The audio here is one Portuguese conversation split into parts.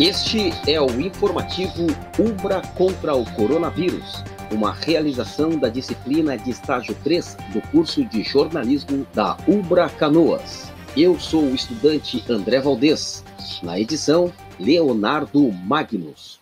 Este é o informativo Ubra contra o coronavírus, uma realização da disciplina de estágio 3 do curso de jornalismo da Ubra Canoas. Eu sou o estudante André Valdez, na edição Leonardo Magnus.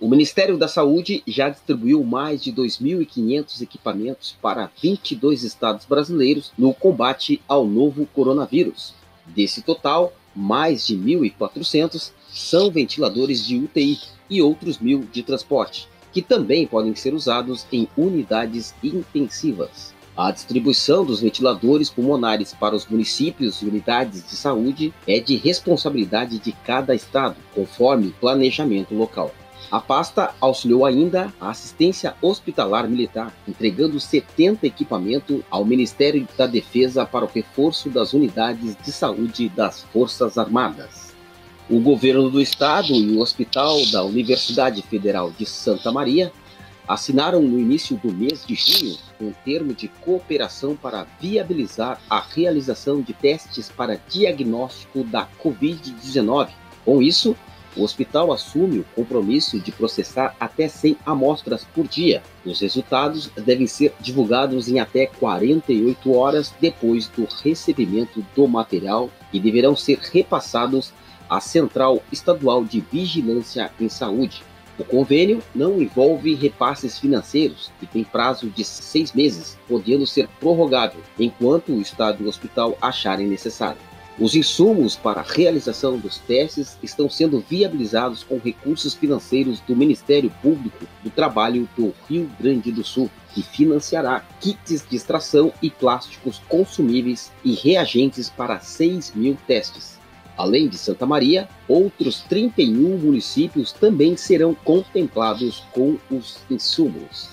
O Ministério da Saúde já distribuiu mais de 2.500 equipamentos para 22 estados brasileiros no combate ao novo coronavírus. Desse total, mais de 1.400 são ventiladores de UTI e outros mil de transporte, que também podem ser usados em unidades intensivas. A distribuição dos ventiladores pulmonares para os municípios e unidades de saúde é de responsabilidade de cada estado, conforme planejamento local. A pasta auxiliou ainda a assistência hospitalar militar, entregando 70 equipamentos ao Ministério da Defesa para o reforço das unidades de saúde das Forças Armadas. O governo do estado e o Hospital da Universidade Federal de Santa Maria assinaram no início do mês de junho um termo de cooperação para viabilizar a realização de testes para diagnóstico da Covid-19. Com isso, o hospital assume o compromisso de processar até 100 amostras por dia. Os resultados devem ser divulgados em até 48 horas depois do recebimento do material e deverão ser repassados à Central Estadual de Vigilância em Saúde. O convênio não envolve repasses financeiros e tem prazo de seis meses, podendo ser prorrogável enquanto o Estado e o hospital acharem necessário. Os insumos para a realização dos testes estão sendo viabilizados com recursos financeiros do Ministério Público do Trabalho do Rio Grande do Sul, que financiará kits de extração e plásticos consumíveis e reagentes para 6 mil testes. Além de Santa Maria, outros 31 municípios também serão contemplados com os insumos.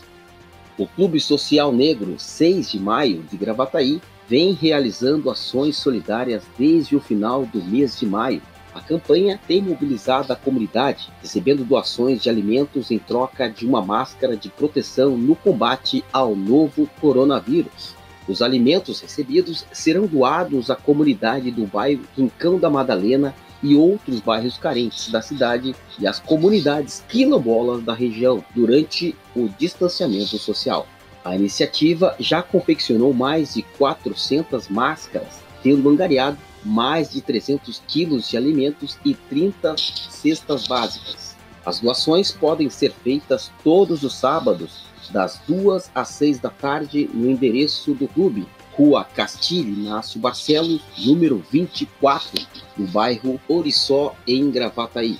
O Clube Social Negro 6 de Maio de Gravataí vem realizando ações solidárias desde o final do mês de maio. A campanha tem mobilizado a comunidade, recebendo doações de alimentos em troca de uma máscara de proteção no combate ao novo coronavírus. Os alimentos recebidos serão doados à comunidade do bairro Rincão da Madalena e outros bairros carentes da cidade e às comunidades quilombolas da região durante o distanciamento social. A iniciativa já confeccionou mais de 400 máscaras, tendo angariado mais de 300 quilos de alimentos e 30 cestas básicas. As doações podem ser feitas todos os sábados, das 2 às 6 da tarde, no endereço do clube, Rua Castilho Inácio Barcelos, número 24, no bairro Oriçó, em Gravataí.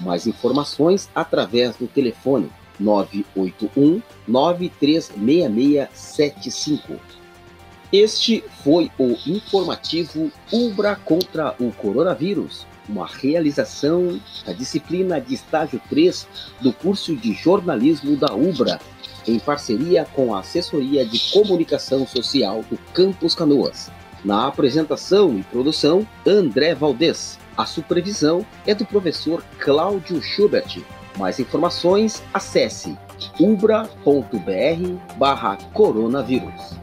Mais informações através do telefone 981 936675. Este foi o informativo Ubra contra o coronavírus, uma realização da disciplina de estágio 3 do curso de jornalismo da Ubra, em parceria com a Assessoria de Comunicação Social do Campus Canoas. Na apresentação e produção, André Valdez. A supervisão é do professor Cláudio Schubert. Mais informações, acesse ubra.br barra coronavírus.